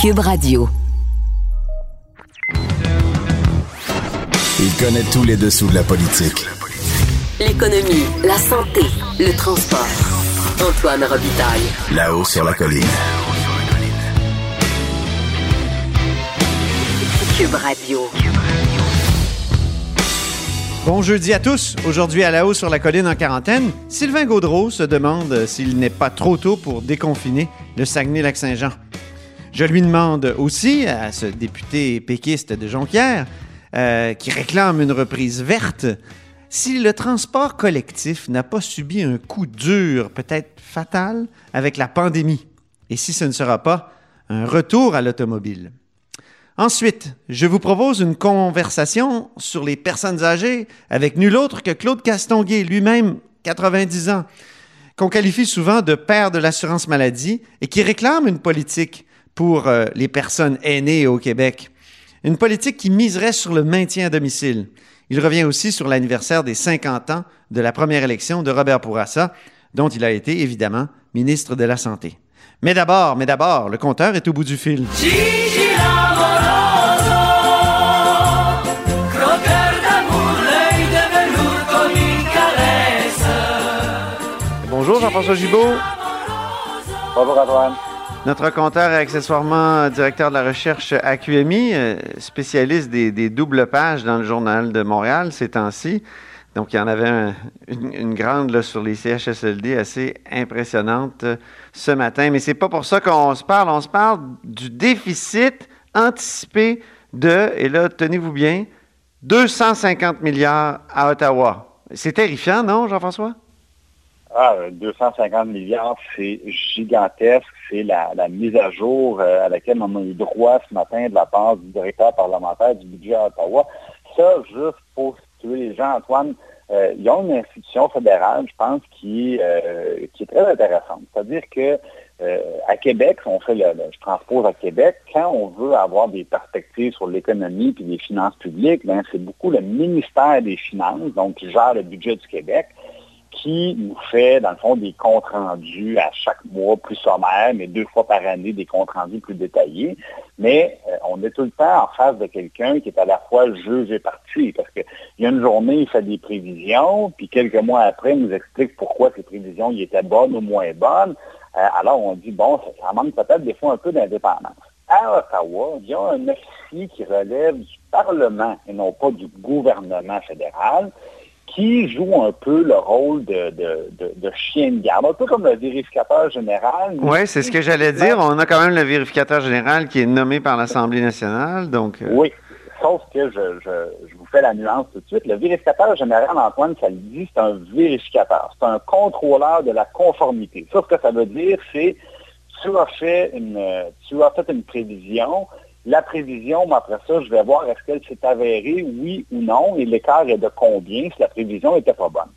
Cube Radio. Il connaît tous les dessous de la politique. L'économie, la santé, le transport. Antoine Robitaille. Là-haut sur la colline. Cube Radio. Bon jeudi à tous. Aujourd'hui à la haut sur la colline en quarantaine, Sylvain Gaudreau se demande s'il n'est pas trop tôt pour déconfiner le Saguenay-Lac-Saint-Jean. Je lui demande aussi à ce député péquiste de Jonquière, euh, qui réclame une reprise verte, si le transport collectif n'a pas subi un coup dur, peut-être fatal, avec la pandémie, et si ce ne sera pas un retour à l'automobile. Ensuite, je vous propose une conversation sur les personnes âgées avec nul autre que Claude Castonguay, lui-même 90 ans, qu'on qualifie souvent de père de l'assurance maladie et qui réclame une politique pour euh, les personnes aînées au Québec. Une politique qui miserait sur le maintien à domicile. Il revient aussi sur l'anniversaire des 50 ans de la première élection de Robert Bourassa, dont il a été évidemment ministre de la Santé. Mais d'abord, mais d'abord, le compteur est au bout du fil. Bonjour Jean-François Gibault. Bonjour Antoine. Notre compteur est accessoirement directeur de la recherche à QMI, euh, spécialiste des, doubles pages dans le journal de Montréal ces temps-ci. Donc, il y en avait une, grande sur les CHSLD assez impressionnante euh, ce matin. Mais c'est pas pour ça qu'on se parle. On se parle du déficit anticipé de, et là, tenez-vous bien, 250 milliards à Ottawa. C'est terrifiant, non, Jean-François? Ah, 250 milliards, c'est gigantesque. C'est la, mise à jour euh, à laquelle on a eu droit ce matin de la part du directeur parlementaire du budget à Ottawa. Ça, juste pour situer les gens, Antoine, euh, ils ont une institution fédérale, je pense, qui, euh, est très intéressante. C'est-à-dire que à Québec, on fait le, je transpose à Québec, quand on veut avoir des perspectives sur l'économie et les finances publiques, ben, c'est beaucoup le ministère des Finances, donc qui gère le budget du Québec qui nous fait, dans le fond, des comptes rendus à chaque mois plus sommaires, mais deux fois par année, des comptes rendus plus détaillés. Mais euh, on est tout le temps en face de quelqu'un qui est à la fois juge et parti, parce qu'il y a une journée, il fait des prévisions, puis quelques mois après, il nous explique pourquoi ces prévisions y étaient bonnes ou moins bonnes. Euh, alors on dit, bon, ça, ça manque peut-être des fois un peu d'indépendance. À Ottawa, il y a un officier qui relève du Parlement et non pas du gouvernement fédéral qui joue un peu le rôle de, chien de garde, un peu comme le vérificateur général. Oui, c'est ce que j'allais dire. On a quand même le vérificateur général qui est nommé par l'Assemblée nationale. Donc, euh, Oui, sauf que je, vous fais la nuance tout de suite. Le vérificateur général, Antoine, ça le dit, c'est un vérificateur. C'est un contrôleur de la conformité. Ça, ce que ça veut dire, c'est tu as fait une, tu as fait une prévision, la prévision, après ça, je vais voir est-ce qu'elle s'est avérée, oui ou non, et l'écart est de combien si la prévision n'était pas bonne.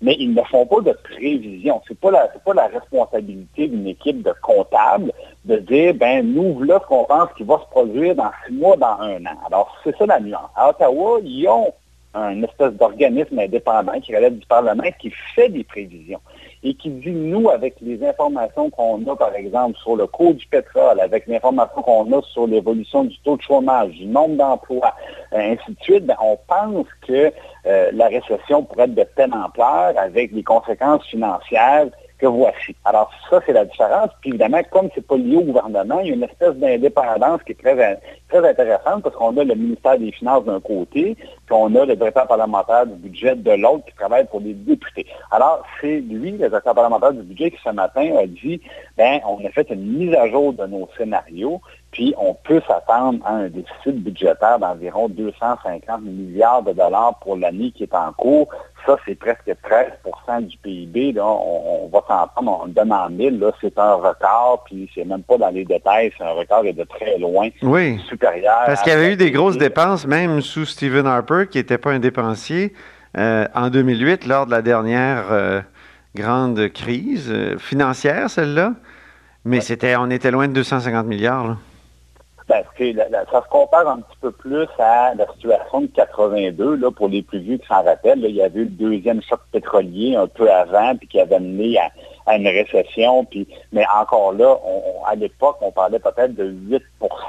Mais ils ne font pas de prévision. Ce n'est pas, la, pas la responsabilité d'une équipe de comptables de dire, ben nous, là, ce qu'on pense qu'il va se produire dans six mois, dans un an. Alors, c'est ça la nuance. À Ottawa, ils ont un espèce d'organisme indépendant qui relève du Parlement qui fait des prévisions et qui dit, nous, avec les informations qu'on a, par exemple, sur le coût du pétrole, avec l'information qu'on a sur l'évolution du taux de chômage, du nombre d'emplois, euh, ainsi de suite, ben, on pense que euh, la récession pourrait être de telle ampleur avec des conséquences financières voici. Alors ça, c'est la différence. Puis évidemment, comme ce n'est pas lié au gouvernement, il y a une espèce d'indépendance qui est très, très intéressante parce qu'on a le ministère des Finances d'un côté, puis on a le directeur parlementaire du budget de l'autre qui travaille pour les députés. Alors, c'est lui, le directeur parlementaire du budget, qui ce matin a dit, ben, on a fait une mise à jour de nos scénarios, puis on peut s'attendre à un déficit budgétaire d'environ 250 milliards de dollars pour l'année qui est en cours Ça, c'est presque 13% du PIB. Là. On, va s'entendre, on le donne en mille. C'est un record, puis c'est même pas dans les détails, c'est un record de très loin oui. supérieur. Parce qu'il y avait eu des grosses dépenses, même sous Stephen Harper, qui n'était pas un dépensier, euh, en 2008, lors de la dernière euh, grande crise euh, financière, celle-là. Mais c'était, on était loin de 250 milliards. Là. Ça se compare un petit peu plus à la situation de 82, là, pour les plus vieux qui s'en rappellent. il y avait eu le deuxième choc pétrolier un peu avant, puis qui avait mené à, une récession. Puis, mais encore là, à l'époque, on parlait peut-être de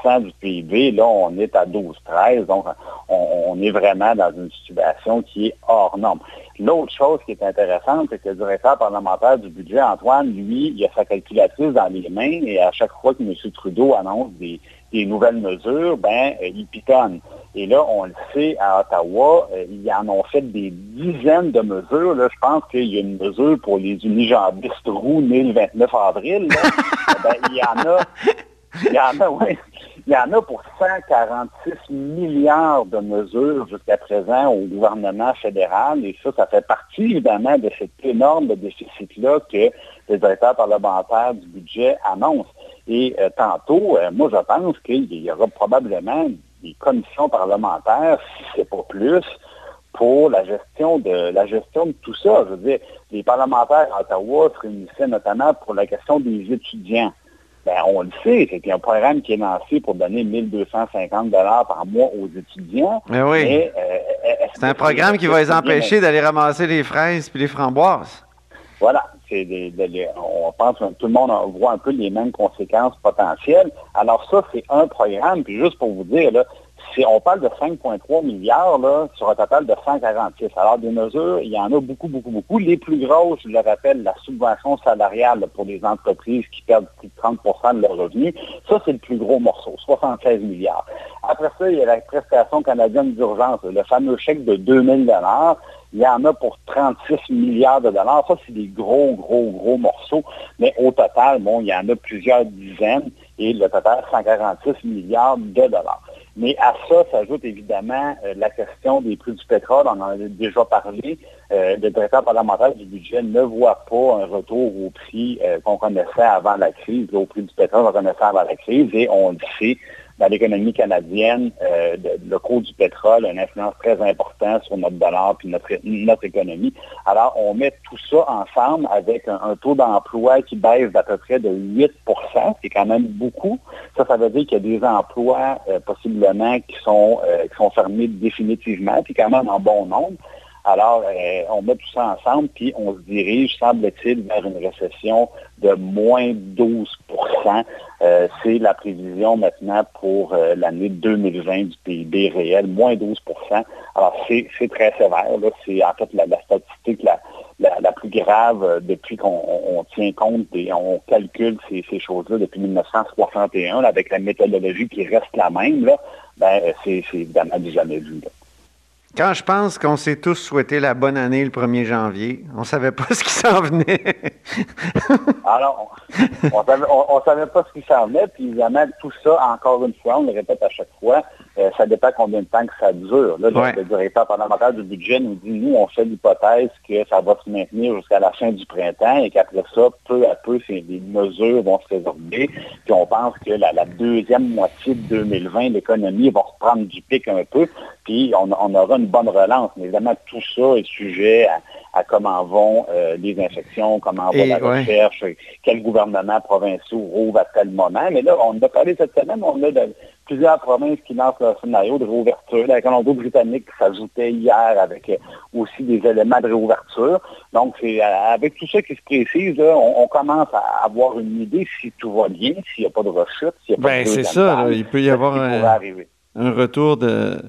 8% du PIB. Là, on est à 12-13. Donc, on, est vraiment dans une situation qui est hors norme. L'autre chose qui est intéressante, c'est que le directeur parlementaire du budget, Antoine, lui, il a sa calculatrice dans les mains et à chaque fois que M. Trudeau annonce des, des nouvelles mesures, ben, euh, ils pitonnent. Et là, on le sait, à Ottawa, euh, ils en ont fait des dizaines de mesures. Là, je pense qu'il y a une mesure pour les unijambistes roux nés le 29 avril. ben, il y en a, il y en a, oui. Il y en a pour 146 milliards de mesures jusqu'à présent au gouvernement fédéral. Et ça, ça fait partie évidemment de cet énorme déficit-là que le directeur parlementaire du budget annonce. Et euh, tantôt, euh, moi, je pense qu'il y aura probablement des commissions parlementaires, si ce n'est pas plus, pour la gestion de la gestion de tout ça. Je veux dire, les parlementaires à Ottawa se réunissaient notamment pour la question des étudiants. Ben, on le sait, c'est un programme qui est lancé pour donner 1250 dollars par mois aux étudiants. Mais oui. Euh, c'est un programme qui va les empêcher d'aller ramasser les fraises puis les framboises. Voilà on pense que tout le monde voit un peu les mêmes conséquences potentielles. Alors ça, c'est un programme. Puis juste pour vous dire, là, si on parle de 5,3 milliards là, sur un total de 146. Alors, des mesures, il y en a beaucoup, beaucoup, beaucoup. Les plus grosses, je le rappelle, la subvention salariale pour les entreprises qui perdent plus de 30% de leurs revenus. Ça, c'est le plus gros morceau, 76 milliards. Après ça, il y a la prestation canadienne d'urgence, le fameux chèque de 2000 dollars. Il y en a pour 36 milliards de dollars. Ça, c'est des gros, gros, gros morceaux. Mais au total, bon, il y en a plusieurs dizaines et le total, 146 milliards de dollars. Mais à ça s'ajoute évidemment euh, la question des prix du pétrole. On en a déjà parlé. Euh, le directeur parlementaire du budget ne voit pas un retour au prix euh, qu'on connaissait avant la crise, au prix du pétrole qu'on connaissait avant la crise, et on le sait, dans l'économie canadienne, euh, le cours du pétrole a une influence très importante sur notre dollar puis notre, notre économie. Alors, on met tout ça ensemble avec un, taux d'emploi qui baisse d'à peu près de 8% c'est quand même beaucoup. Ça, ça veut dire qu'il y a des emplois euh, possiblement qui sont, euh, qui sont fermés définitivement, puis quand même en bon nombre. Alors, on met tout ça ensemble, puis on se dirige, semble-t-il, vers une récession de moins 12% euh, C'est la prévision maintenant pour euh, l'année 2020 du PIB réel, moins 12% Alors, c'est très sévère. C'est en fait la, statistique la, plus grave euh, depuis qu'on tient compte et on calcule ces, choses-là depuis 1961, avec la méthodologie qui reste la même. Là, ben, c'est évidemment du jamais vu. Quand je pense qu'on s'est tous souhaité la bonne année le 1er janvier, on ne savait pas ce qui s'en venait. Alors, on ne savait, pas ce qui s'en venait, puis évidemment, tout ça, encore une fois, on le répète à chaque fois, euh, ça dépend combien de temps que ça dure. Là, Le directeur parlementaire du budget nous dit, nous, on fait l'hypothèse que ça va se maintenir jusqu'à la fin du printemps et qu'après ça, peu à peu, les mesures vont se résorber. Puis on pense que la, deuxième moitié de 2020, l'économie va reprendre du pic un peu, puis on, aura une bonne relance. Mais évidemment, tout ça est sujet à, comment vont euh, les infections, comment va la recherche, quel gouvernement provincial rouvre à tel moment. Mais là, on a parlé cette semaine, on a de, plusieurs provinces qui lancent leur scénario de réouverture. La Colombie-Britannique s'ajoutait hier avec euh, aussi des éléments de réouverture. Donc, c'est euh, avec tout ça qui se précise, on, commence à avoir une idée si tout va bien, s'il n'y a pas de rechute, s'il n'y a pas ben, c'est ça, il peut y avoir un, retour de,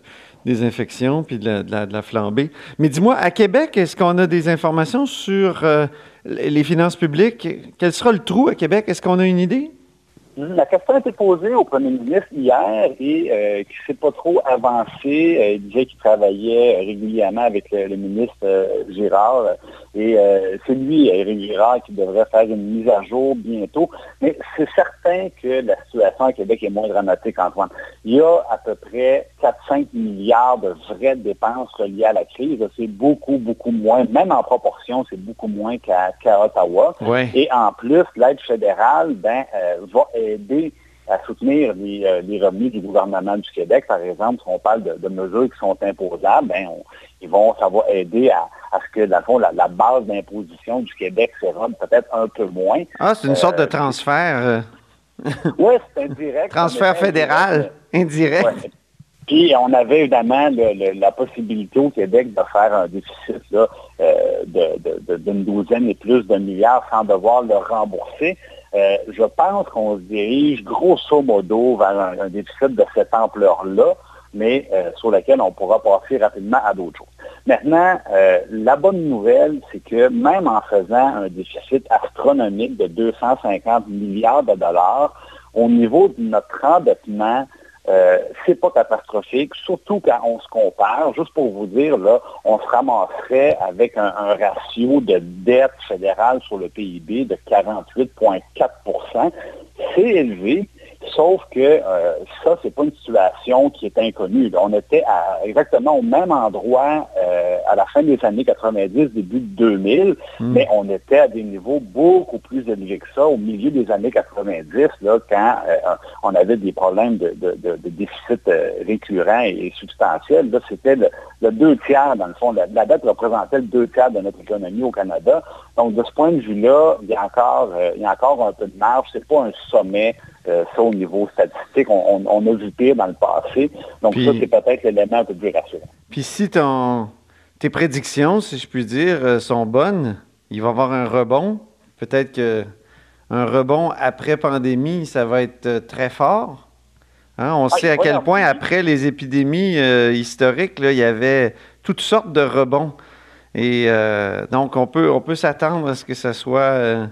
des infections puis de la, flambée. Mais dis-moi, à Québec, est-ce qu'on a des informations sur euh, les finances publiques? Quel sera le trou à Québec? Est-ce qu'on a une idée? La question a été posée au premier ministre hier et euh, qui ne s'est pas trop avancé. Euh, il disait qu'il travaillait régulièrement avec le, ministre euh, Girard et c'est lui, Éric Girard, qui devrait faire une mise à jour bientôt. Mais c'est certain que la situation à Québec est moins dramatique, Antoine. il y a à peu près 4-5 milliards de vraies dépenses reliées à la crise. C'est beaucoup, beaucoup moins, même en proportion, c'est beaucoup moins qu'à Ottawa. Et en plus, l'aide fédérale ben, euh, va aider à soutenir euh, les, revenus du gouvernement du Québec. Par exemple, si on parle de, mesures qui sont imposables, ben, ils vont, ça va aider à, ce que, dans le fond, la, base d'imposition du Québec sera peut-être un peu moins. Ah, c'est une sorte de euh, transfert. oui, c'est indirect. transfert fédéral. Indirect. Puis on avait évidemment la possibilité au Québec de faire un déficit euh, d'une douzaine et plus de milliards sans devoir le rembourser. Euh, je pense qu'on se dirige grosso modo vers un, déficit de cette ampleur-là, mais euh, sur lequel on pourra passer rapidement à d'autres choses. Maintenant, la bonne nouvelle, c'est que même en faisant un déficit astronomique de 250 milliards de dollars, au niveau de notre endettement, euh, c'est pas catastrophique, surtout quand on se compare. Juste pour vous dire, là, on se ramasserait avec un, un ratio de dette fédérale sur le PIB de 48,4% C'est élevé, Sauf que euh, ça, c'est pas une situation qui est inconnue. On était à, exactement au même endroit euh, à la fin des années 90, début de 2000, hmm. mais on était à des niveaux beaucoup plus élevés que ça au milieu des années 90, là, quand euh, on avait des problèmes de, déficit récurrent et, substantiel. Là, c'était le, deux tiers, dans le fond. La, dette représentait le deux tiers de notre économie au Canada. Donc, de ce point de vue-là, il y a encore, il y a encore un peu de marge. C'est pas un sommet euh, ça, au niveau statistique, on, a vu pire dans le passé. Donc, ça, c'est peut-être l'élément un peu plus rassurant. Puis si ton, tes prédictions, si je puis dire, euh, sont bonnes, il va y avoir un rebond. Peut-être que un rebond après pandémie, ça va être euh, très fort. Hein? On sait à quel point, après les épidémies historiques, là, il y avait toutes sortes de rebonds. Et donc, on peut, on peut s'attendre à ce que ça soit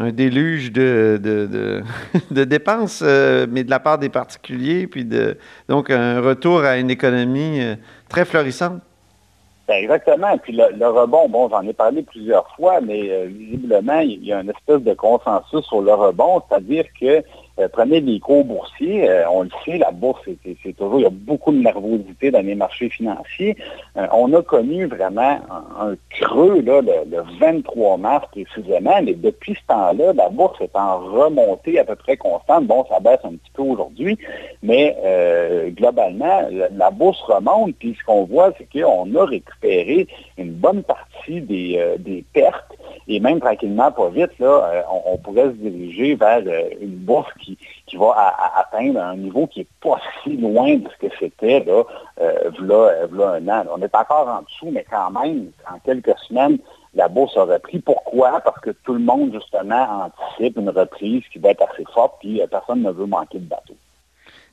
un déluge de, de, dépenses, euh, mais de la part des particuliers, puis de, donc un retour à une économie euh, très florissante. Ben, exactement. Puis le, rebond, bon, j'en ai parlé plusieurs fois, mais euh, visiblement, il y a une espèce de consensus sur le rebond, c'est-à-dire que prenez les cours boursiers, euh, on le sait, la bourse, c'est toujours, il y a beaucoup de nervosité dans les marchés financiers. Euh, on a connu vraiment un, creux là, le, 23 mars précisément, mais depuis ce temps-là, la bourse est en remontée à peu près constante. Bon, ça baisse un petit peu aujourd'hui, mais globalement, la, bourse remonte, puis ce qu'on voit, c'est qu'on a récupéré une bonne partie des, des pertes et même tranquillement, pas vite, là, euh, on, pourrait se diriger vers euh, une bourse qui, qui va atteindre un niveau qui n'est pas si loin de ce que c'était là, euh, là, un an. On est encore en dessous, mais quand même, en quelques semaines, la bourse a repris. Pourquoi? Parce que tout le monde, justement, anticipe une reprise qui va être assez forte, puis personne ne veut manquer de bateau.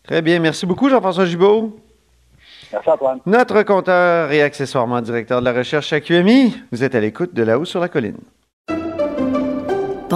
Très bien. Merci beaucoup, Jean-François Gibault. Merci, Antoine. Notre compteur et accessoirement directeur de la recherche à QMI, vous êtes à l'écoute de là-haut sur la colline.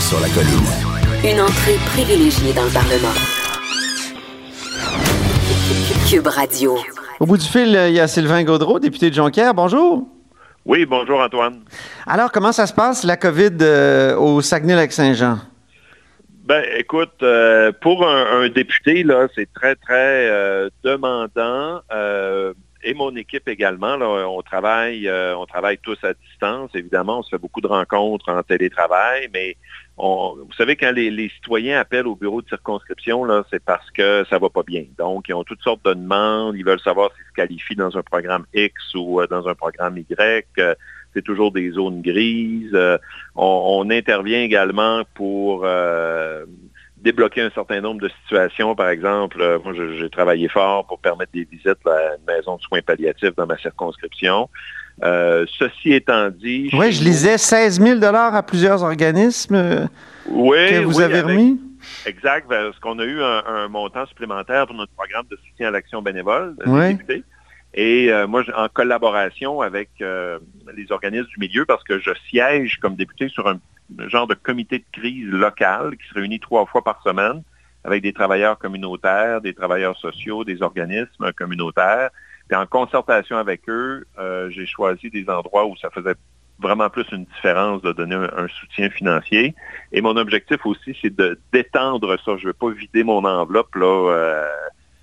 Sur la colline. Une entrée privilégiée dans le Parlement. Cube Radio. Au bout du fil, il y a Sylvain Gaudreau, député de Jonquière. Bonjour. Oui, bonjour Antoine. Alors, comment ça se passe, la COVID euh, au Saguenay-Lac-Saint-Jean? Ben, écoute, euh, pour un, député, là, c'est très, très euh, demandant et mon équipe également. on travaille, on travaille tous à distance. Évidemment, on se fait beaucoup de rencontres en télétravail, mais vous savez, quand les, citoyens appellent au bureau de circonscription, c'est parce que ça va pas bien. Donc, ils ont toutes sortes de demandes. Ils veulent savoir s'ils se qualifient dans un programme X ou euh, dans un programme Y. Euh, c'est toujours des zones grises. Euh, on, intervient également pour débloquer un certain nombre de situations. Par exemple, moi, j'ai travaillé fort pour permettre des visites à une maison de soins palliatifs dans ma circonscription. Euh, ceci étant dit... Oui, je lisais 16 000 à plusieurs organismes euh, que vous avez remis. Exact, parce qu'on a eu un, montant supplémentaire pour notre programme de soutien à l'action bénévole oui. Et euh, moi, en collaboration avec euh, les organismes du milieu, parce que je siège comme député sur un, genre de comité de crise local qui se réunit trois fois par semaine avec des travailleurs communautaires, des travailleurs sociaux, des organismes communautaires. En concertation avec eux, euh, j'ai choisi des endroits où ça faisait vraiment plus une différence de donner un, soutien financier. Et mon objectif aussi, c'est de d'étendre ça. Je ne veux pas vider mon enveloppe là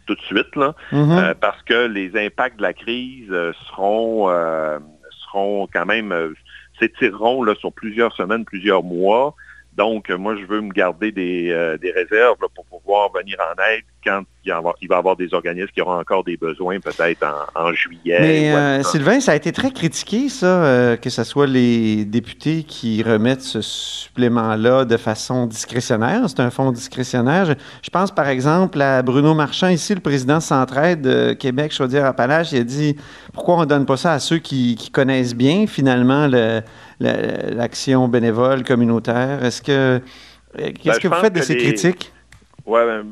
tout de suite, là, mm-hmm. euh, parce que les impacts de la crise euh, seront, euh, seront quand même, s'étireront sur plusieurs semaines, plusieurs mois. Donc, moi, je veux me garder des, des réserves pour pouvoir venir en aide quand il, va y avoir des organismes qui auront encore des besoins, peut-être en, juillet. Mais euh, Sylvain, ça a été très critiqué, ça, euh, que ce soit les députés qui remettent ce supplément-là de façon discrétionnaire. C'est un fonds discrétionnaire. Je, pense, par exemple, à Bruno Marchand, ici, le président Centraide de Québec, Chaudière-Appalaches, il a dit pourquoi on ne donne pas ça à ceux qui, connaissent bien, finalement, l'action bénévole communautaire. Est-ce que. Qu'est-ce ben, que vous faites de ces critiques? Oui, ben,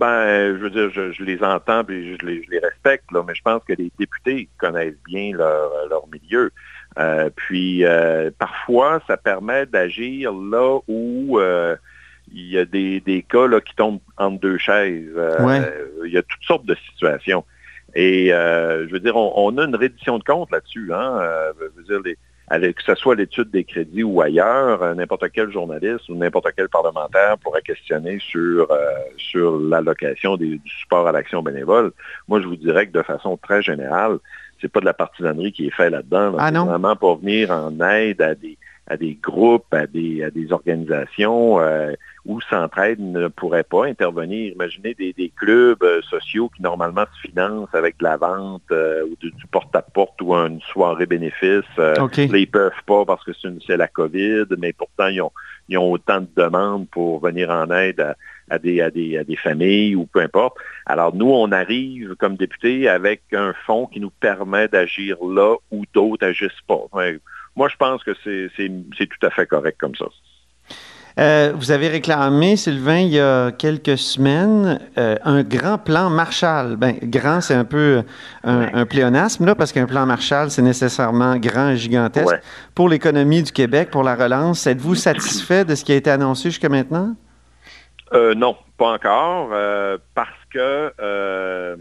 ben, je veux dire, je, les entends et je les, respecte, là, mais je pense que les députés connaissent bien leur, leur milieu. Euh, puis euh, parfois, ça permet d'agir là où euh, il y a des, des cas là, qui tombent entre deux chaises. Il y a toutes sortes de situations. Et je veux dire, on, a une reddition de compte là-dessus. Hein? je veux dire, les, avec que ce soit l'étude des crédits ou ailleurs, euh, n'importe quel journaliste ou n'importe quel parlementaire pourrait questionner sur, euh, sur l'allocation du support à l'action bénévole. Moi, je vous dirais que de façon très générale, c'est pas de la partisanerie qui est faite là-dedans. Ah c'est vraiment pour venir en aide à des, à des groupes, à des, à des organisations euh, où Centraide ne pourrait pas intervenir. Imaginez des, clubs euh, sociaux qui normalement se financent avec de la vente euh, ou du porte-à-porte ou une soirée bénéfice. Okay. Là, ils peuvent pas parce que c'est la COVID, mais pourtant, ils ont, ils ont autant de demandes pour venir en aide à, des, à, des, à des familles ou peu importe. Alors, nous, on arrive comme députés avec un fonds qui nous permet d'agir là où d'autres agissent pas moi, je pense que c'est tout à fait correct comme ça. Euh, vous avez réclamé, Sylvain, il y a quelques semaines, euh, un grand plan Marshall. Ben, grand, c'est un peu un, pléonasme, là, parce qu'un plan Marshall, c'est nécessairement grand et gigantesque. Pour l'économie du Québec, pour la relance, êtes-vous satisfait de ce qui a été annoncé jusqu'à maintenant? Euh, non, pas encore, parce que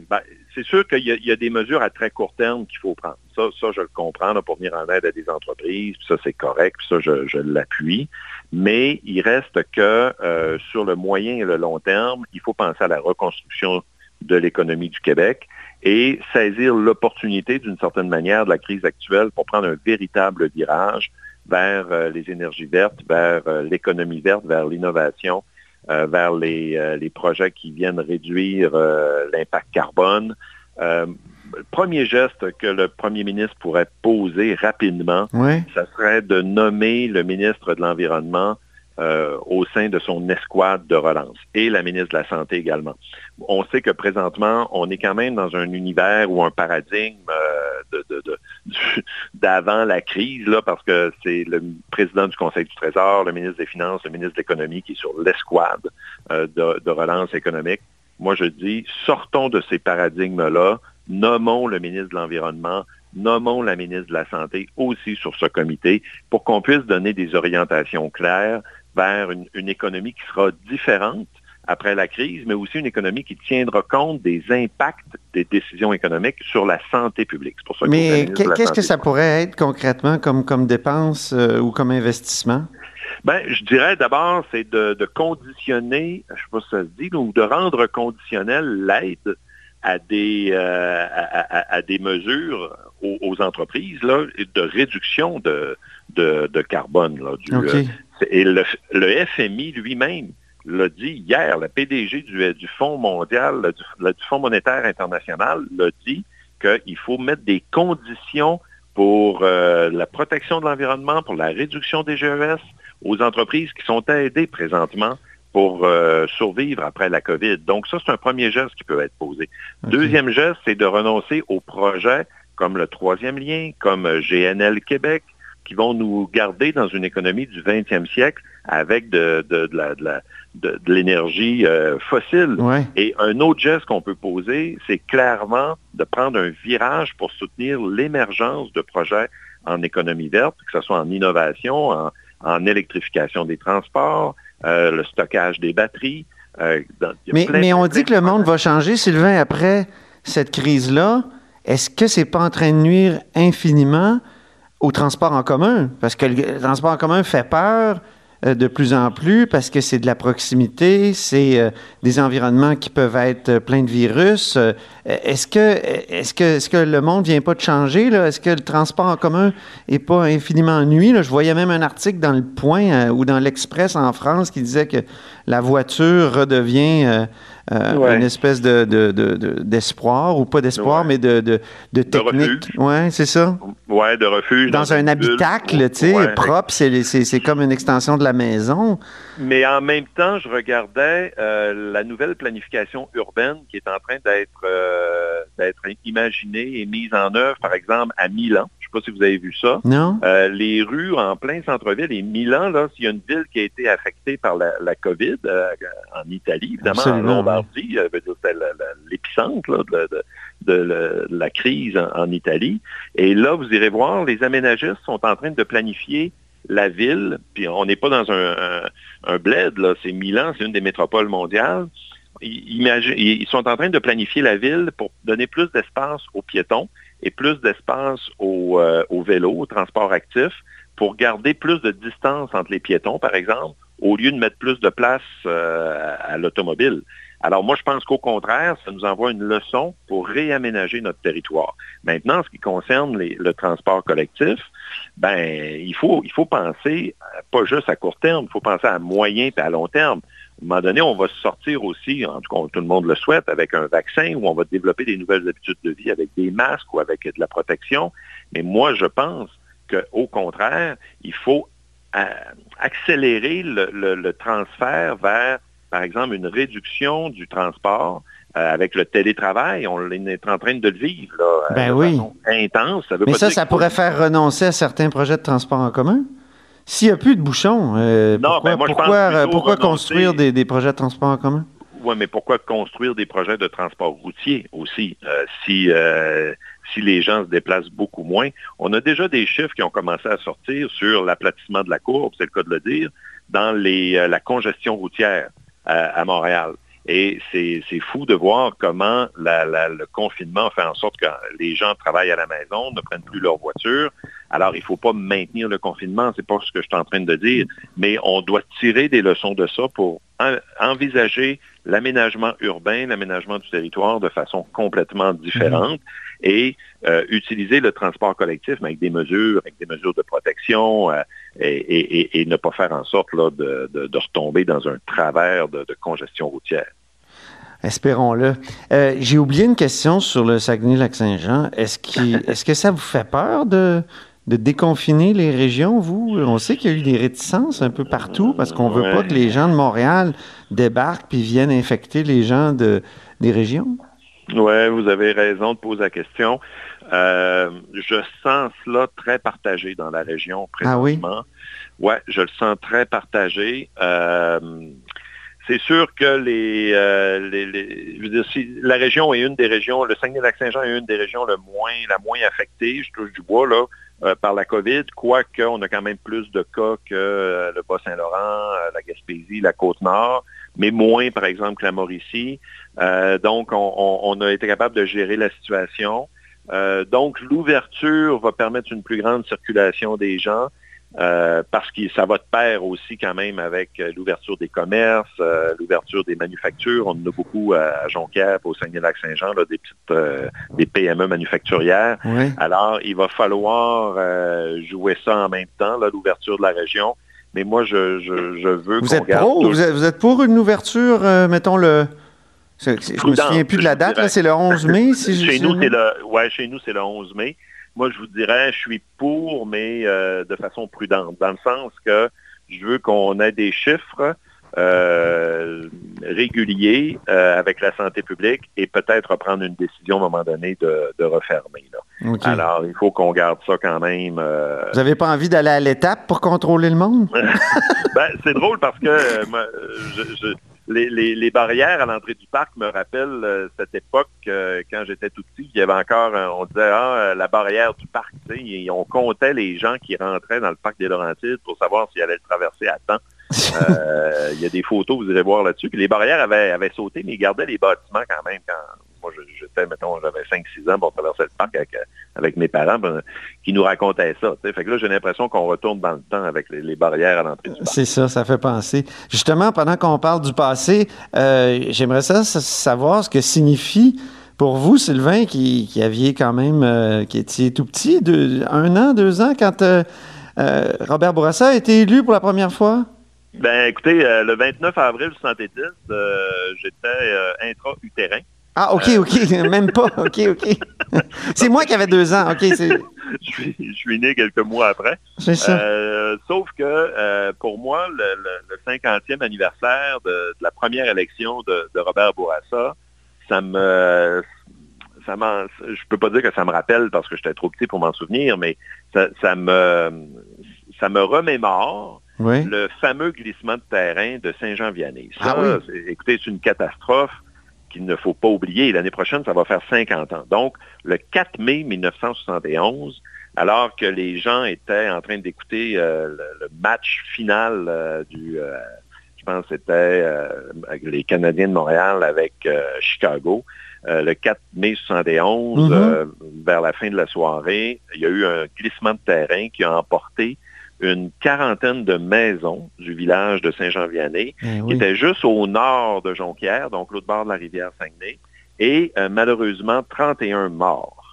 ben, c'est sûr qu'il y, a des mesures à très court terme qu'il faut prendre. Ça, je le comprends pour venir en aide à des entreprises, ça c'est correct, ça je, l'appuie. Mais il reste que euh, sur le moyen et le long terme, il faut penser à la reconstruction de l'économie du Québec et saisir l'opportunité d'une certaine manière de la crise actuelle pour prendre un véritable virage vers euh, les énergies vertes, vers euh, l'économie verte, vers l'innovation vers euh, les, projets qui viennent réduire euh, l'impact carbone. le premier geste que le premier ministre pourrait poser rapidement, ça serait de nommer le ministre de l'Environnement euh, au sein de son escouade de relance et la ministre de la Santé également. On sait que présentement, on est quand même dans un univers ou un paradigme d'avant la crise, parce que c'est le président du Conseil du Trésor, le ministre des Finances, le ministre de l'Économie qui est sur l'escouade euh, de, de relance économique. Moi, je dis, sortons de ces paradigmes-là, nommons le ministre de l'Environnement, nommons la ministre de la Santé aussi sur ce comité pour qu'on puisse donner des orientations claires vers une, économie qui sera différente après la crise, mais aussi une économie qui tiendra compte des impacts des décisions économiques sur la santé publique. Pour ça mais qu'est-ce que ça pourrait être concrètement comme, comme dépense euh, ou comme investissement? Ben, je dirais d'abord, c'est de, conditionner, je ne sais pas si ça se dit, ou de rendre conditionnel l'aide à des, euh, à, des mesures aux, entreprises là, de réduction de, de, carbone. Là, du, euh, et le, FMI lui-même l'a dit hier, le PDG du, Fonds mondial, du, Fonds monétaire international l'a dit qu'il faut mettre des conditions pour euh, la protection de l'environnement, pour la réduction des GES aux entreprises qui sont aidées présentement pour euh, survivre après la COVID. Donc ça, c'est un premier geste qui peut être posé. Deuxième geste, c'est de renoncer aux projets comme le troisième lien, comme GNL Québec, qui vont nous garder dans une économie du 20e siècle avec de, l'énergie euh, fossile. Et un autre geste qu'on peut poser, c'est clairement de prendre un virage pour soutenir l'émergence de projets en économie verte, que ce soit en innovation, en, électrification des transports, euh, le stockage des batteries. Euh, mais, mais on dit que le monde va changer, Sylvain, après cette crise-là. Est-ce que c'est pas en train de nuire infiniment au transport en commun? Parce que le transport en commun fait peur euh, de plus en plus parce que c'est de la proximité, c'est euh, des environnements qui peuvent être euh, pleins de virus. Est-ce que, est-ce que, est-ce que le monde vient pas de changer? Est-ce que le transport en commun est pas infiniment ennuyé? Je voyais même un article dans Le Point ou dans l'Express en France qui disait que la voiture redevient euh, une espèce de, d'espoir, ou pas d'espoir, mais de, de, technique. Oui, c'est ça. Oui, de refuge. Dans, un habitacle, tu sais, propre, c'est, comme une extension de la maison. Mais en même temps, je regardais euh, la nouvelle planification urbaine qui est en train d'être, euh, d'être imaginée et mise en œuvre, par exemple, à Milan sais pas si vous avez vu ça. Non. Euh, les rues en plein centre-ville, et Milan, là, s'il y a une ville qui a été affectée par la, COVID, euh, en Italie, évidemment, en Lombardie, euh, c'était l'épicentre de, la crise en, Italie. Et là, vous irez voir, les aménagistes sont en train de planifier la ville, puis on n'est pas dans un, un, bled, là, c'est Milan, c'est une des métropoles mondiales. Ils, ils sont en train de planifier la ville pour donner plus d'espace aux piétons et plus d'espace au, euh, au, vélo, au transport actif, pour garder plus de distance entre les piétons, par exemple, au lieu de mettre plus de place euh, à l'automobile. Alors moi, je pense qu'au contraire, ça nous envoie une leçon pour réaménager notre territoire. Maintenant, ce qui concerne le transport collectif, ben il faut, il faut penser euh, pas juste à court terme, il faut penser à moyen et à long terme à un moment donné, on va sortir aussi, en tout cas, tout le monde le souhaite, avec un vaccin où on va développer des nouvelles habitudes de vie avec des masques ou avec de la protection. Mais moi, je pense qu'au contraire, il faut euh, accélérer le, transfert vers, par exemple, une réduction du transport euh, avec le télétravail, on est en train de le vivre là, ben oui. intense. Mais ça, ça pourrait faire renoncer à certains projets de transport en commun? S'il n'y a plus de bouchons, euh, pourquoi, construire des, projets de transport en commun? Oui, mais pourquoi construire des projets de transport routier aussi euh, si, euh, si les gens se déplacent beaucoup moins? On a déjà des chiffres qui ont commencé à sortir sur l'aplatissement de la courbe, c'est le cas de le dire, dans les, la congestion routière à Montréal. Et c'est fou de voir comment le confinement fait en sorte que les gens travaillent à la maison, ne prennent plus leur voiture. Alors, il ne faut pas maintenir le confinement, c'est pas ce que je suis en train de dire, mais on doit tirer des leçons de ça pour envisager l'aménagement urbain, l'aménagement du territoire de façon complètement différente et euh, utiliser le transport collectif mais avec des mesures, avec des mesures de protection euh, et, ne pas faire en sorte là, de, retomber dans un travers de, congestion routière. Espérons-le. Euh, j'ai oublié une question sur le Saguenay-Lac-Saint-Jean. Est-ce, est-ce que ça vous fait peur de, de déconfiner les régions, vous? On sait qu'il y a eu des réticences un peu partout parce qu'on ne veut pas que les gens de Montréal débarquent puis viennent infecter les gens de, des régions. Oui, vous avez raison de poser la question. Euh, je sens cela très partagé dans la région présentement. Ah oui? Ouais, je le sens très partagé. Euh, c'est sûr que euh, la région est une des régions, le Saguenay-Lac-Saint-Jean est une des régions le moins, la moins affectée, je touche du bois, euh, par la COVID, quoique on a quand même plus de cas que euh, le Bas-Saint-Laurent, la Gaspésie, la Côte-Nord, mais moins, par exemple, que la Mauricie. donc, on, a été capable de gérer la situation. donc, l'ouverture va permettre une plus grande circulation des gens. Euh, parce que ça va de pair aussi quand même avec euh, l'ouverture des commerces, euh, l'ouverture des manufactures. On en a beaucoup à Jonquière, au Saguenay-Lac-Saint-Jean, des petites des PME manufacturières. Alors, il va falloir jouer ça en même temps, l'ouverture de la région. Mais moi, je, je, veux vous êtes vous, êtes, pour une ouverture, mettons le... Je ne me souviens plus de la date, c'est le 11 mai, si chez, nous, le, ouais, chez nous, c'est le 11 mai moi, je vous dirais, je suis pour, mais euh, de façon prudente, dans le sens que je veux qu'on ait des chiffres. Euh, régulier avec la santé publique et peut-être prendre une décision à un moment donné de, refermer. Alors, il faut qu'on garde ça quand même. Vous n'avez pas envie d'aller à l'étape pour contrôler le monde? ben, c'est drôle parce que je, les, barrières à l'entrée du parc me rappellent euh, cette époque euh, quand j'étais tout petit. Il y avait encore, on disait, ah, la barrière du parc. Et on comptait les gens qui rentraient dans le parc des Laurentides pour savoir s'ils allaient le traverser à temps. Euh, il y a des photos, vous irez voir là-dessus. les barrières avaient, avaient sauté, mais ils gardaient les bâtiments quand même quand, moi, j'étais, mettons, j'avais 5-6 ans pour traverser le parc avec, mes parents ben, qui nous racontaient ça. Fait que là, j'ai l'impression qu'on retourne dans le temps avec les, barrières à l'entrée du parc. C'est ça, ça fait penser. Justement, pendant qu'on parle du passé, euh, j'aimerais ça savoir ce que signifie pour vous, Sylvain, qui, aviez quand même, euh, qui étiez tout petit, un an, deux ans, quand euh, Robert Bourassa a été élu pour la première fois? Ben, écoutez, le 29 avril 1970, j'étais intra-utérin. Ah, OK, OK, même pas. OK, OK. c'est moi qui avais deux ans. OK, c'est. Je suis, né quelques mois après. C'est ça. Euh, sauf que euh, pour moi, le, 50e anniversaire de, la première élection de, Robert Bourassa, ça me. Ça je peux pas dire que ça me rappelle parce que j'étais trop petit pour m'en souvenir, mais ça, me, ça me remémore le fameux glissement de terrain de Saint-Jean-Vianney. Ça, ah écoutez, c'est une catastrophe qu'il ne faut pas oublier. L'année prochaine, ça va faire 50 ans. Donc, le 4 mai 1971, alors que les gens étaient en train d'écouter euh, le, match final euh, du, euh, je pense que c'était les Canadiens de Montréal avec Chicago, le 4 mai 71, mm-hmm. vers la fin de la soirée, il y a eu un glissement de terrain qui a emporté une quarantaine de maisons du village de Saint-Jean-Vianney, eh qui était juste au nord de Jonquière, donc l'autre bord de la rivière Saguenay, et euh, malheureusement 31 morts.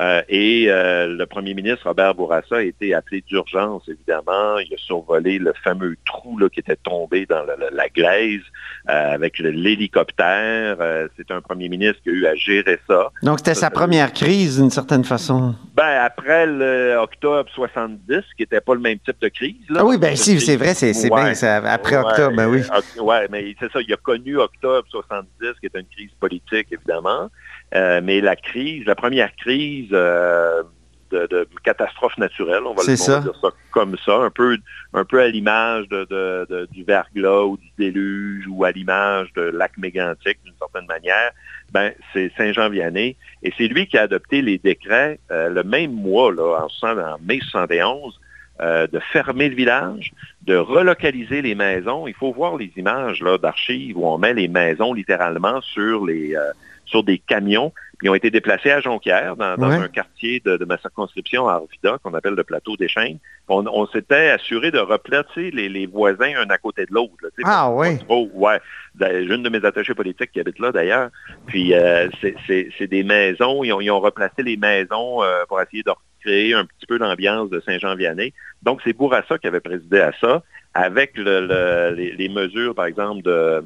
Euh, et euh, le premier ministre Robert Bourassa a été appelé d'urgence, évidemment. Il a survolé le fameux trou là, qui était tombé dans la, glaise avec l'hélicoptère. c'est un premier ministre qui a eu à gérer ça. Donc, c'était sa première crise, d'une certaine façon. Ben, après l'octobre 70, qui n'était pas le même type de crise. ah oui, ben si, c'est vrai, c'est bien. Après octobre, ben oui. Oui, mais c'est ça, il a connu octobre 70, qui est une crise politique, évidemment. Euh, mais la crise, la première crise euh, de, catastrophe naturelle, on va, le, dire ça comme ça, un peu, un peu à l'image de, du verglas ou du déluge ou à l'image de lac mégantique d'une certaine manière, ben, c'est Saint-Jean-Vianney. Et c'est lui qui a adopté les décrets euh, le même mois, là, en, en mai 71, de fermer le village, de relocaliser les maisons. Il faut voir les images d'archives où on met les maisons littéralement sur les, sur des camions qui ont été déplacés à Jonquière, dans, un quartier de, ma circonscription à Arvida, qu'on appelle le plateau des Chênes. On, s'était assuré de replacer les, voisins un à côté de l'autre. Ah oui? ouais. J'ai une de mes attachés politiques qui habite là d'ailleurs. Puis euh, c'est des maisons, ils ont, replacé les maisons euh, pour essayer de créer un petit peu l'ambiance de Saint-Jean-Vianney. Donc c'est Bourassa qui avait présidé à ça avec les, mesures, par exemple, de,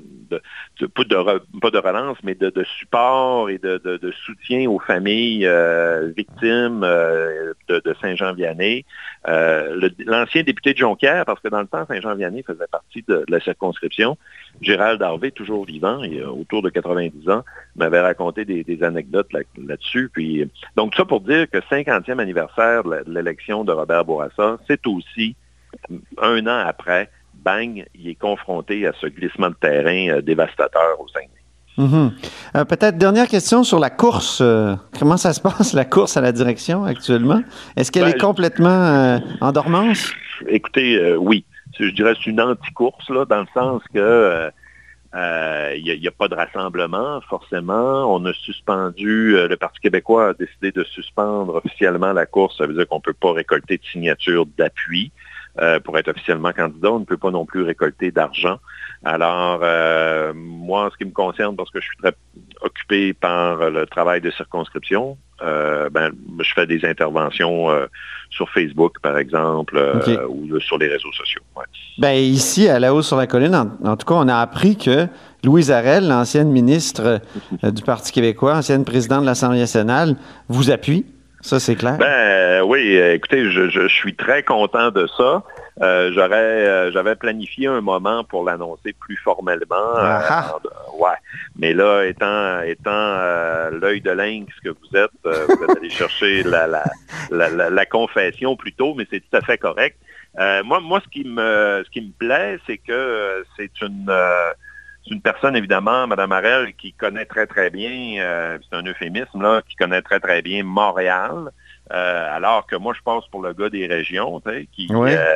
pas, de relance, mais de, support et de, soutien aux familles euh, victimes euh, de, Saint-Jean-Vianney. Euh, l'ancien député de Jonquière, parce que dans le temps, Saint-Jean-Vianney faisait partie de, la circonscription, Gérald Harvey, toujours vivant, il a autour de 90 ans, m'avait raconté des, anecdotes là-dessus. Donc, ça pour dire que 50e anniversaire de l'élection de Robert Bourassa, c'est aussi un an après, bang, il est confronté à ce glissement de terrain euh, dévastateur au sein mm Peut-être dernière question sur la course. Euh, comment ça se passe, la course à la direction actuellement? Est-ce qu'elle est ben, complètement en dormance? Écoutez, oui. Je dirais que c'est une anti-course, là, dans le sens que il n'y a, pas de rassemblement, forcément. On a suspendu, le Parti québécois a décidé de suspendre officiellement la course. Ça veut dire qu'on ne peut pas récolter de signatures d'appui. Euh, pour être officiellement candidat. On ne peut pas non plus récolter d'argent. Alors, euh, moi, en ce qui me concerne, parce que je suis très occupé par le travail de circonscription, euh, ben, je fais des interventions sur Facebook, par exemple, ou sur les réseaux sociaux. Ben, ici, à la hausse sur la colline, en, tout cas, on a appris que Louise Arel, l'ancienne ministre du Parti québécois, ancienne présidente de l'Assemblée nationale, vous appuie. Ça, c'est clair? Ben oui, écoutez, je, suis très content de ça. euh, j'aurais, j'avais planifié un moment pour l'annoncer plus formellement. Ah ouais. Mais là, étant, étant l'œil de lynx que vous êtes, vous êtes allé chercher la, la, la, la, confession plutôt, mais c'est tout à fait correct. moi, moi, ce qui me, ce qui me plaît, c'est que c'est une c'est une personne, évidemment, Mme Arel, qui connaît très, très bien, euh, c'est un euphémisme, là, qui connaît très, très bien Montréal. Euh, alors que moi, je passe pour le gars des régions, qui. Euh,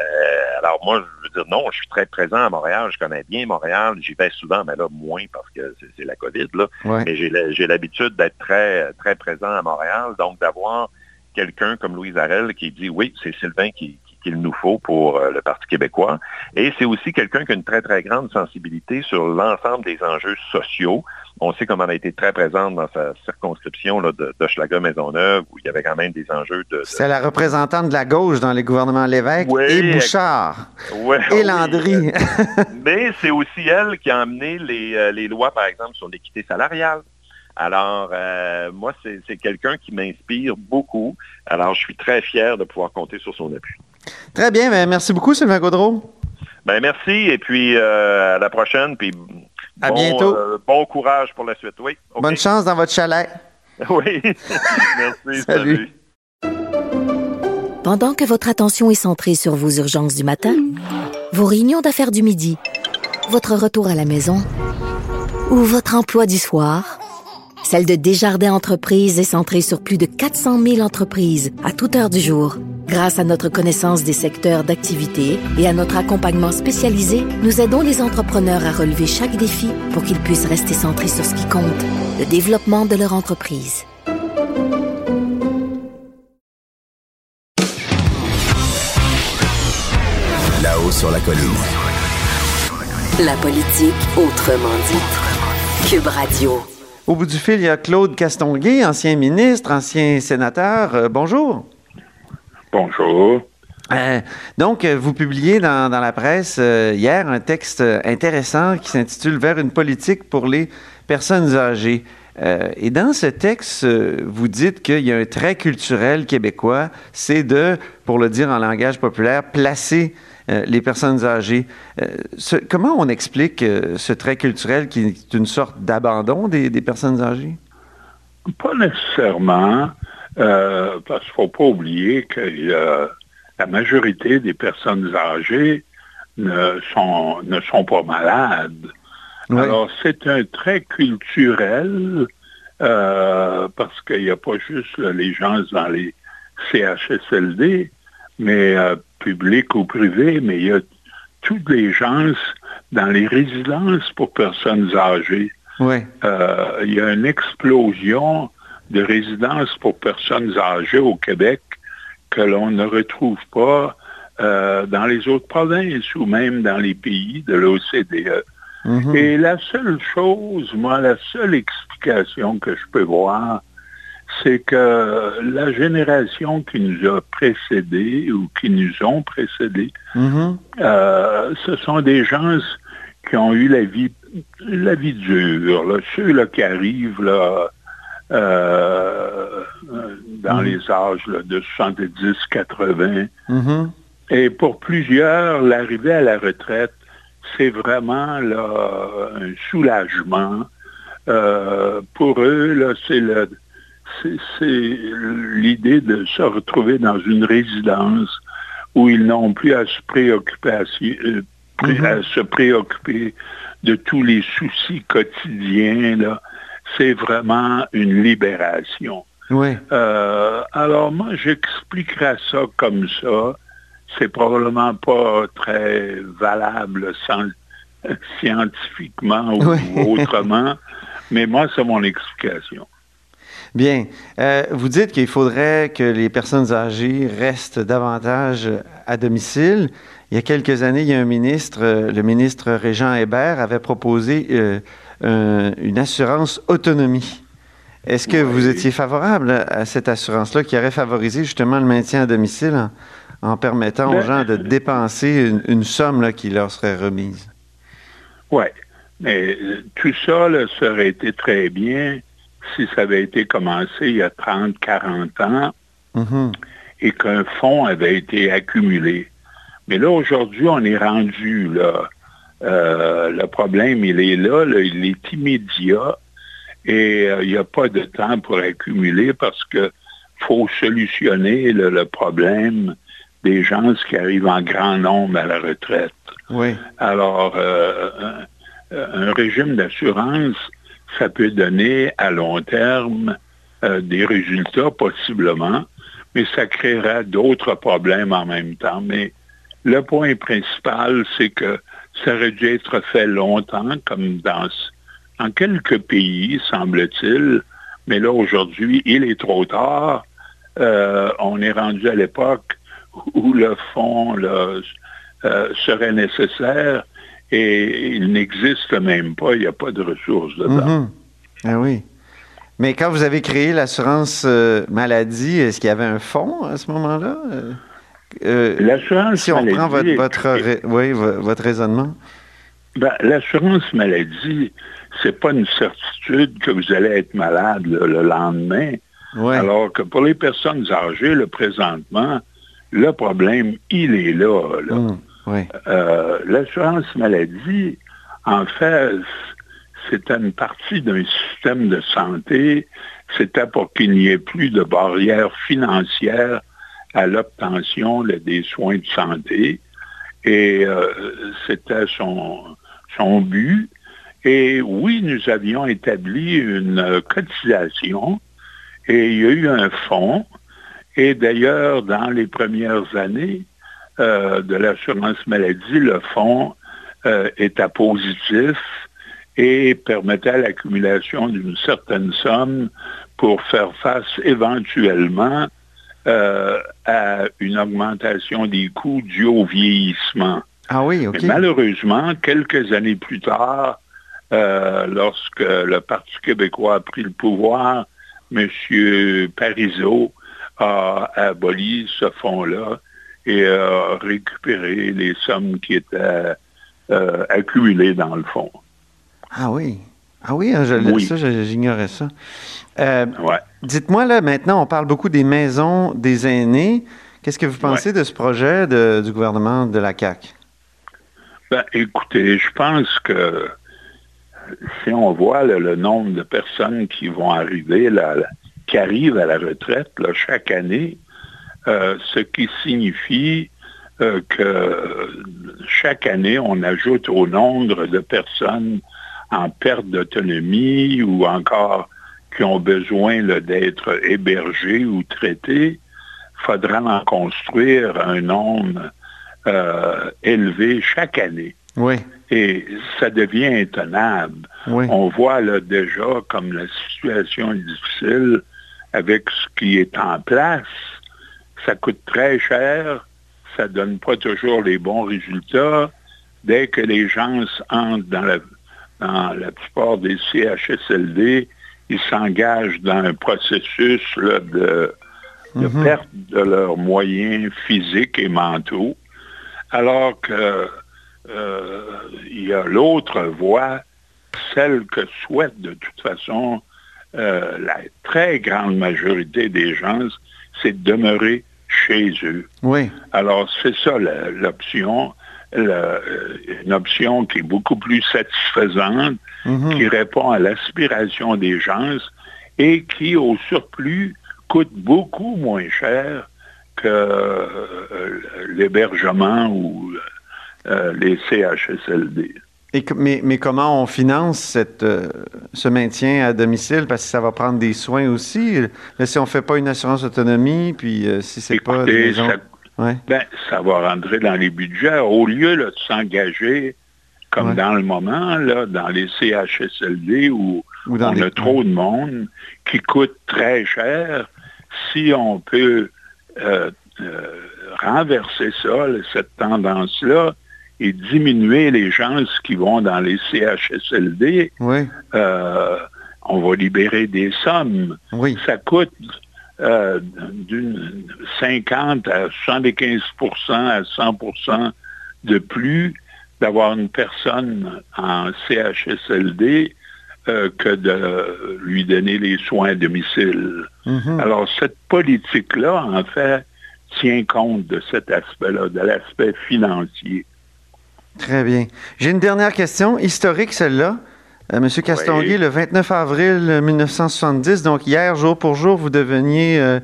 alors moi, je veux dire, non, je suis très présent à Montréal, je connais bien Montréal, j'y vais souvent, mais là, moins parce que c'est la COVID, là. Mais j'ai l'habitude d'être très, très présent à Montréal, donc d'avoir quelqu'un comme Louise Arel qui dit oui, c'est Sylvain qui, qu'il nous faut pour euh, le Parti québécois. Et c'est aussi quelqu'un qui a une très, très grande sensibilité sur l'ensemble des enjeux sociaux. On sait comment elle a été très présente dans sa circonscription là, de Maisonneuve, où il y avait quand même des enjeux de... C'est la représentante de la gauche dans les gouvernements Lévesque et Bouchard et Landry. Mais c'est aussi elle qui a amené les, euh, les lois, par exemple, sur l'équité salariale. Alors, euh, moi, c'est quelqu'un qui m'inspire beaucoup. Alors, je suis très fier de pouvoir compter sur son appui. Très bien. Ben, merci beaucoup, Sylvain Gaudreau. Ben, merci. Et puis, euh, à la prochaine. Puis, à bientôt. Euh, bon courage pour la suite. Oui. Bonne chance dans votre chalet. oui. merci. salut. Pendant que votre attention est centrée sur vos urgences du matin, vos réunions d'affaires du midi, votre retour à la maison ou votre emploi du soir, celle de Desjardins Entreprises est centrée sur plus de 400 000 entreprises à toute heure du jour. Grâce à notre connaissance des secteurs d'activité et à notre accompagnement spécialisé, nous aidons les entrepreneurs à relever chaque défi pour qu'ils puissent rester centrés sur ce qui compte, le développement de leur entreprise. Là-haut sur la colline. La politique autrement dit. Cube Radio. Au bout du fil, il y a Claude Castonguay, ancien ministre, ancien sénateur. Euh, bonjour. Bonjour. Euh, donc, euh, vous publiez dans, la presse hier un texte intéressant qui s'intitule Vers une politique pour les personnes âgées. et dans ce texte, vous dites qu'il y a un trait culturel québécois, c'est de, pour le dire en langage populaire, placer euh, les personnes âgées. Euh, comment on explique euh, ce trait culturel qui est une sorte d'abandon des, personnes âgées? Pas nécessairement, parce qu'il ne faut pas oublier que la majorité des personnes âgées ne sont, ne sont pas malades. Alors, c'est un trait culturel parce qu'il n'y a pas juste les gens dans les CHSLD, mais public ou privé, mais il y a toutes les gens dans les résidences pour personnes âgées. Euh, il y a une explosion de résidences pour personnes âgées au Québec que l'on ne retrouve pas euh, dans les autres provinces ou même dans les pays de l'OCDE. Mm-hmm. Et la seule chose, moi, la seule explication que je peux voir, c'est que la génération qui nous a précédés ou qui nous ont précédés, mm-hmm. euh, ce sont des gens qui ont eu la vie, la vie dure, ceux là, qui arrivent là, euh, dans mm-hmm. les âges de 70-80. Mm-hmm. Et pour plusieurs, l'arrivée à la retraite, c'est vraiment là, un soulagement. Euh, pour eux, c'est le c'est l'idée de se retrouver dans une résidence où ils n'ont plus à se préoccuper, euh, mm-hmm. se préoccuper de tous les soucis quotidiens. C'est vraiment une libération. Euh, alors moi, j'expliquerai ça comme ça. C'est probablement pas très valable scientifiquement ou autrement, mais moi, c'est mon explication. Bien. Euh, vous dites qu'il faudrait que les personnes âgées restent davantage à domicile. Il y a quelques années, il y a un ministre, euh, le ministre Régent Hébert, avait proposé euh, une assurance autonomie. Est-ce que vous étiez favorable à cette assurance-là qui aurait favorisé justement le maintien à domicile en, permettant aux ben, gens de dépenser une, somme qui leur serait remise? Oui. Mais tout ça, ça aurait été très bien si ça avait été commencé il y a 30, 40 ans mm-hmm. et qu'un fonds avait été accumulé. Mais là, aujourd'hui, on est rendu là. Euh, le problème, il est là, il est immédiat et euh, il n'y a pas de temps pour accumuler parce que faut solutionner le, problème des gens qui arrivent en grand nombre à la retraite. Oui. Alors, euh, un, régime d'assurance, ça peut donner à long terme des résultats possiblement, mais ça créera d'autres problèmes en même temps. Mais le point principal, c'est que ça aurait dû être fait longtemps, comme dans, quelques pays, semble-t-il. Mais là, aujourd'hui, il est trop tard. Euh, on est rendu à l'époque où le fonds euh, serait nécessaire et il n'existe même pas, il n'y a pas de ressources dedans. Mhm. Ah oui. Mais quand vous avez créé l'assurance euh, maladie, est-ce qu'il y avait un fonds à ce moment-là? Euh, l'assurance si on prend votre, votre, raisonnement. Ben, l'assurance maladie, c'est pas une certitude que vous allez être malade le, lendemain. Alors que pour les personnes âgées, le présentement, le problème, il est là. Hum, euh, l'assurance maladie, en fait, c'est une partie d'un système de santé. C'était pour qu'il n'y ait plus de barrières financières à l'obtention des soins de santé. Et euh, c'était son, son but. Et oui, nous avions établi une cotisation et il y a eu un fonds. Et d'ailleurs, dans les premières années euh, de l'assurance maladie, le fonds euh, était positif et permettait l'accumulation d'une certaine somme pour faire face éventuellement euh, à une augmentation des coûts dû au vieillissement. Ah oui, OK. malheureusement, quelques années plus tard, euh, lorsque le Parti québécois a pris le pouvoir, M. Parizeau a aboli ce fonds-là et a récupéré les sommes qui étaient euh, accumulées dans le fonds. Ah oui. Ah oui, hein, je, ça, j'ignorais ça. Euh, dites-moi, là, maintenant, on parle beaucoup des maisons des aînés. Qu'est-ce que vous pensez de ce projet du gouvernement de la CAQ? Ben, écoutez, je pense que si on voit le nombre de personnes qui vont arriver, qui arrivent à la retraite chaque année, euh, ce qui signifie euh, que chaque année, on ajoute au nombre de personnes en perte d'autonomie ou encore qui ont besoin d'être hébergés ou traités, il faudra en construire un nombre euh, élevé chaque année. Oui. Et ça devient intenable. On voit là déjà comme la situation est difficile avec ce qui est en place. Ça coûte très cher, ça ne donne pas toujours les bons résultats. Dès que les gens entrent dans la dans la plupart des CHSLD, ils s'engagent dans un processus de, mhm. perte de leurs moyens physiques et mentaux, alors que euh, y a l'autre voie, celle que souhaite de toute façon euh, la très grande majorité des gens, c'est de demeurer chez eux. Oui. Alors, c'est ça l'option. Euh, une option qui est beaucoup plus satisfaisante, mhm. qui répond à l'aspiration des gens et qui, au surplus, coûte beaucoup moins cher que euh, l'hébergement ou euh, les CHSLD. Et, mais, mais, comment on finance cette, ce maintien à domicile? Parce que ça va prendre des soins aussi. si on ne fait pas une assurance autonomie, puis si c'est pas ben, ça va rentrer dans les budgets. Au lieu de s'engager, comme dans le moment, là, dans les CHSLD où, on a trop de monde, qui coûte très cher, si on peut euh, euh, renverser ça, cette tendance-là, et diminuer les gens qui vont dans les CHSLD, euh, on va libérer des sommes. Ça coûte euh, d'une 50 à 75% à 100% de plus d'avoir une personne en CHSLD euh, que de lui donner les soins à domicile. Mm-hmm. Alors, cette politique-là, en fait, tient compte de cet aspect-là, de l'aspect financier. Très bien. J'ai une dernière question, historique celle-là. Euh, Monsieur Castonguay, le 29 avril 1970, donc hier, jour pour jour, vous deveniez euh,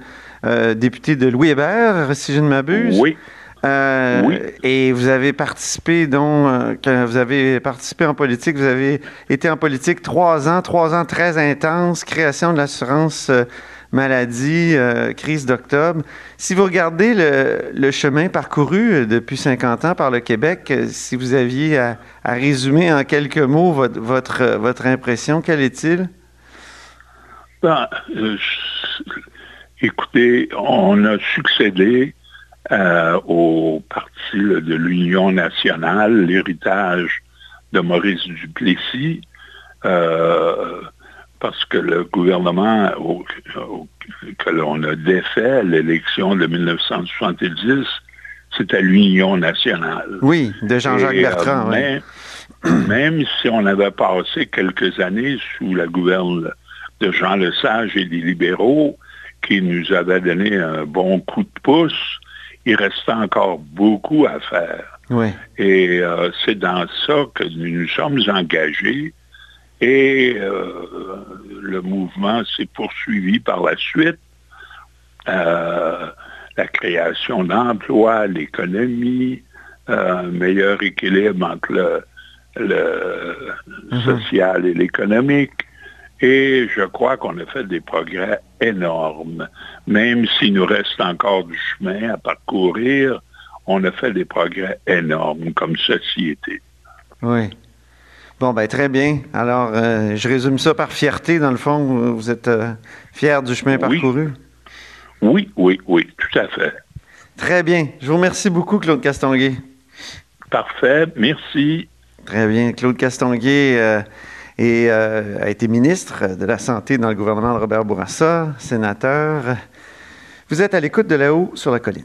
euh, député de Louis Hébert, si je ne m'abuse. Oui. oui. Et vous avez participé, donc, quand vous avez participé en politique, vous avez été en politique trois ans, trois ans très intenses, création de l'assurance maladie, euh, crise d'octobre. Si vous regardez le, chemin parcouru euh, depuis 50 ans par le Québec, euh, si vous aviez à, résumer en quelques mots votre, impression, quelle est-il? Ben, écoutez, on a succédé au parti de l'Union nationale, l'héritage de Maurice Duplessis parce que le gouvernement que l'on a défait l'élection de 1970, c'était l'Union nationale. Oui, de Jean-Jacques euh, Bertrand. même, si on avait passé quelques années sous la gouverne de Jean Lesage et des libéraux, qui nous avaient donné un bon coup de pouce, il restait encore beaucoup à faire. Oui. Et euh, c'est dans ça que nous nous sommes engagés et euh, le mouvement s'est poursuivi par la suite. Euh, la création d'emplois, l'économie, euh, un meilleur équilibre entre le, mhm. social et l'économique. Et je crois qu'on a fait des progrès énormes. Même s'il nous reste encore du chemin à parcourir, on a fait des progrès énormes comme société. Oui. Bon, ben très bien. Alors, euh, je résume ça par fierté. Dans le fond, vous êtes euh, fier du chemin parcouru? Oui, oui, oui, tout à fait. Très bien. Je vous remercie beaucoup, Claude Castonguay. Parfait, merci. Très bien. Claude Castonguay euh, a été ministre de la Santé dans le gouvernement de Robert Bourassa, sénateur. Vous êtes à l'écoute de là-haut sur la colline.